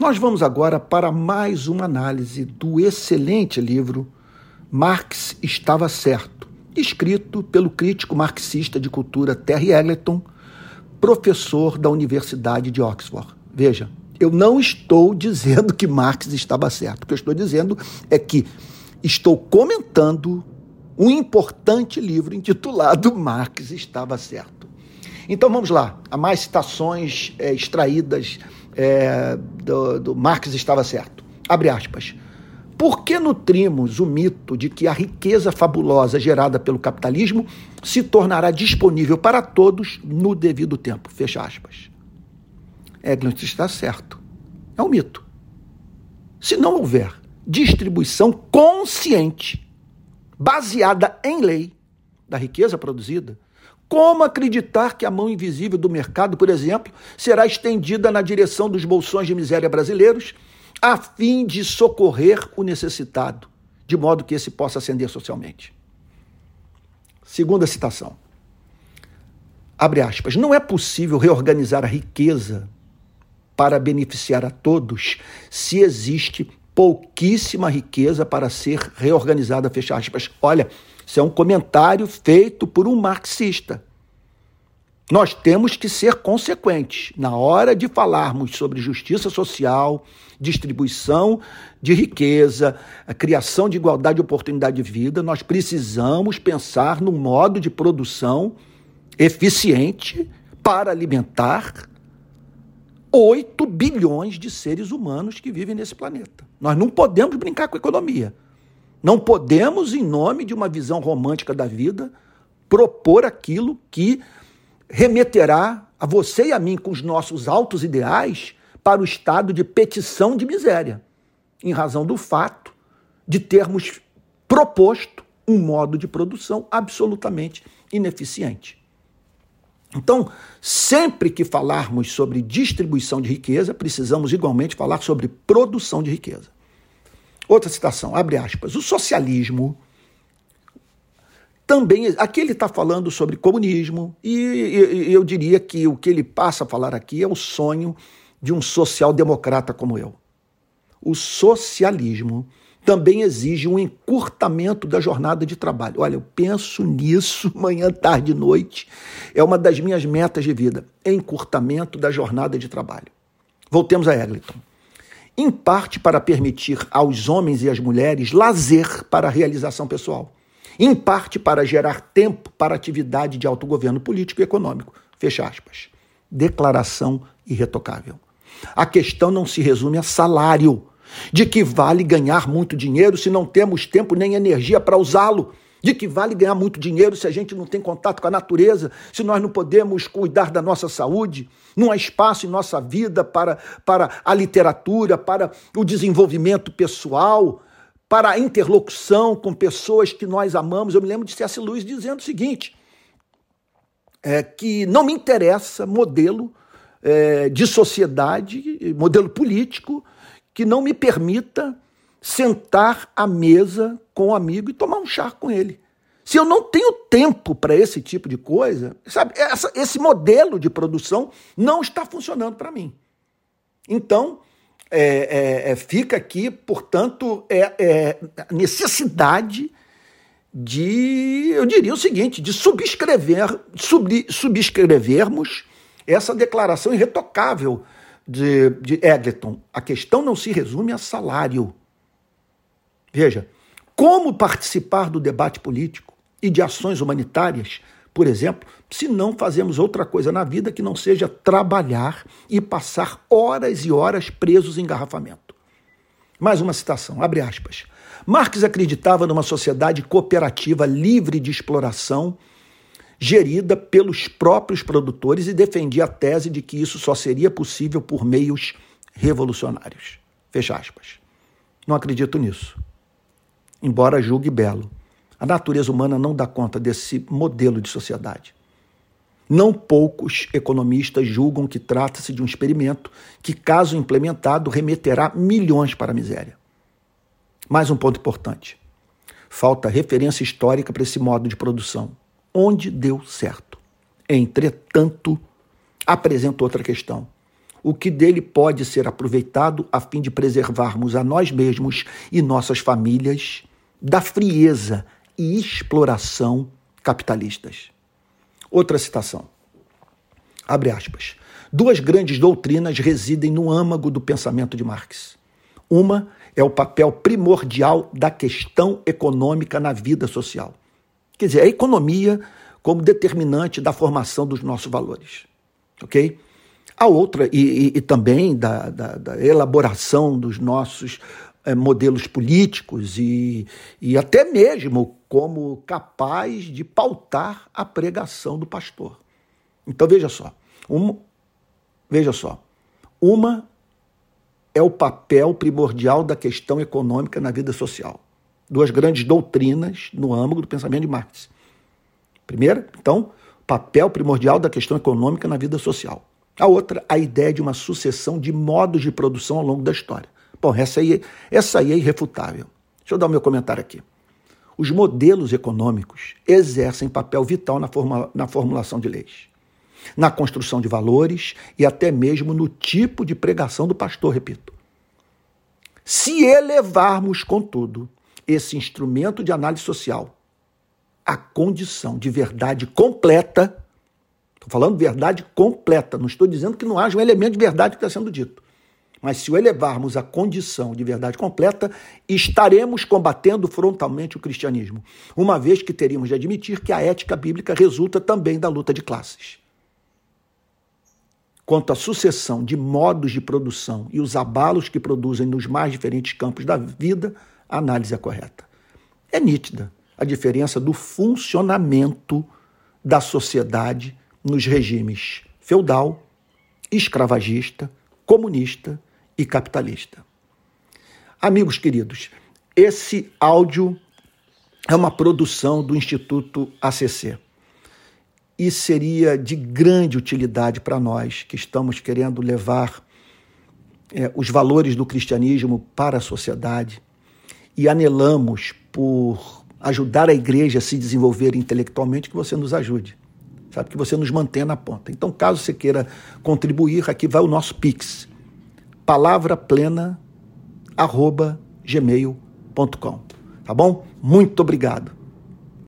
Nós vamos agora para mais uma análise do excelente livro Marx Estava Certo, escrito pelo crítico marxista de cultura Terry Eggleton, professor da Universidade de Oxford. Veja, eu não estou dizendo que Marx estava certo. O que eu estou dizendo é que estou comentando um importante livro intitulado Marx Estava Certo. Então vamos lá, há mais citações é, extraídas é, do, do Marx Estava Certo. Abre aspas. Por que nutrimos o mito de que a riqueza fabulosa gerada pelo capitalismo se tornará disponível para todos no devido tempo? Fecha aspas. Eglant está certo. É um mito. Se não houver distribuição consciente, baseada em lei, da riqueza produzida, como acreditar que a mão invisível do mercado, por exemplo, será estendida na direção dos bolsões de miséria brasileiros, a fim de socorrer o necessitado, de modo que esse possa ascender socialmente? Segunda citação. Abre aspas. Não é possível reorganizar a riqueza para beneficiar a todos se existe pouquíssima riqueza para ser reorganizada, fecha aspas. Olha, isso é um comentário feito por um marxista. Nós temos que ser consequentes na hora de falarmos sobre justiça social, distribuição de riqueza, a criação de igualdade de oportunidade de vida. Nós precisamos pensar num modo de produção eficiente para alimentar 8 bilhões de seres humanos que vivem nesse planeta. Nós não podemos brincar com a economia. Não podemos, em nome de uma visão romântica da vida, propor aquilo que remeterá a você e a mim com os nossos altos ideais para o estado de petição de miséria, em razão do fato de termos proposto um modo de produção absolutamente ineficiente. Então, sempre que falarmos sobre distribuição de riqueza, precisamos igualmente falar sobre produção de riqueza. Outra citação, abre aspas. O socialismo também. Aqui ele está falando sobre comunismo, e, eu diria que o que ele passa a falar aqui é o sonho de um social-democrata como eu. O socialismo também exige um encurtamento da jornada de trabalho. Olha, eu penso nisso manhã, tarde e noite. É uma das minhas metas de vida. Encurtamento da jornada de trabalho. Voltemos a Eglinton em parte para permitir aos homens e às mulheres lazer para a realização pessoal, em parte para gerar tempo para atividade de autogoverno político e econômico. Fecha aspas. Declaração irretocável. A questão não se resume a salário. De que vale ganhar muito dinheiro se não temos tempo nem energia para usá-lo? De que vale ganhar muito dinheiro se a gente não tem contato com a natureza, se nós não podemos cuidar da nossa saúde? Não há espaço em nossa vida para, para a literatura, para o desenvolvimento pessoal, para a interlocução com pessoas que nós amamos. Eu me lembro de C.S. Lewis dizendo o seguinte: é, que não me interessa modelo é, de sociedade, modelo político, que não me permita sentar à mesa com um amigo e tomar um chá com ele. Se eu não tenho tempo para esse tipo de coisa, sabe, essa, esse modelo de produção não está funcionando para mim. Então, é, é, é, fica aqui, portanto, é, é necessidade de, eu diria o seguinte, de subscrever, sub, subscrevermos essa declaração irretocável de, de Egleton. A questão não se resume a salário. Veja, como participar do debate político e de ações humanitárias, por exemplo, se não fazemos outra coisa na vida que não seja trabalhar e passar horas e horas presos em engarrafamento? Mais uma citação, abre aspas. Marx acreditava numa sociedade cooperativa livre de exploração, gerida pelos próprios produtores e defendia a tese de que isso só seria possível por meios revolucionários. Fecha aspas. Não acredito nisso embora julgue belo. A natureza humana não dá conta desse modelo de sociedade. Não poucos economistas julgam que trata-se de um experimento que, caso implementado, remeterá milhões para a miséria. Mais um ponto importante: falta referência histórica para esse modo de produção. Onde deu certo? Entretanto, apresento outra questão. o que dele pode ser aproveitado a fim de preservarmos a nós mesmos e nossas famílias da frieza e exploração capitalistas. Outra citação. Abre aspas. Duas grandes doutrinas residem no âmago do pensamento de Marx. Uma é o papel primordial da questão econômica na vida social. Quer dizer, a economia como determinante da formação dos nossos valores. Ok? A outra, e, e, e também da, da, da, elaboração dos nossos modelos políticos e, e até mesmo como capaz de pautar a pregação do pastor. Então veja só, uma, veja só, uma é o papel primordial da questão econômica na vida social. Duas grandes doutrinas no âmago do pensamento de Marx. Primeira, então, papel primordial da questão econômica na vida social. A outra, a ideia de uma sucessão de modos de produção ao longo da história. Bom, essa aí, essa aí é irrefutável. Deixa eu dar o meu comentário aqui. Os modelos econômicos exercem papel vital na, forma, na formulação de leis, na construção de valores e até mesmo no tipo de pregação do pastor, repito. Se elevarmos, contudo, esse instrumento de análise social à condição de verdade completa, estou falando verdade completa, não estou dizendo que não haja um elemento de verdade que está sendo dito. Mas se o elevarmos à condição de verdade completa, estaremos combatendo frontalmente o cristianismo, uma vez que teríamos de admitir que a ética bíblica resulta também da luta de classes. Quanto à sucessão de modos de produção e os abalos que produzem nos mais diferentes campos da vida, a análise é correta. É nítida a diferença do funcionamento da sociedade nos regimes feudal, escravagista, comunista e capitalista. Amigos queridos, esse áudio é uma produção do Instituto ACC e seria de grande utilidade para nós que estamos querendo levar é, os valores do cristianismo para a sociedade e anelamos por ajudar a igreja a se desenvolver intelectualmente, que você nos ajude, sabe? Que você nos mantenha na ponta. Então, caso você queira contribuir, aqui vai o nosso Pix, palavraplena@gmail.com, tá bom? Muito obrigado.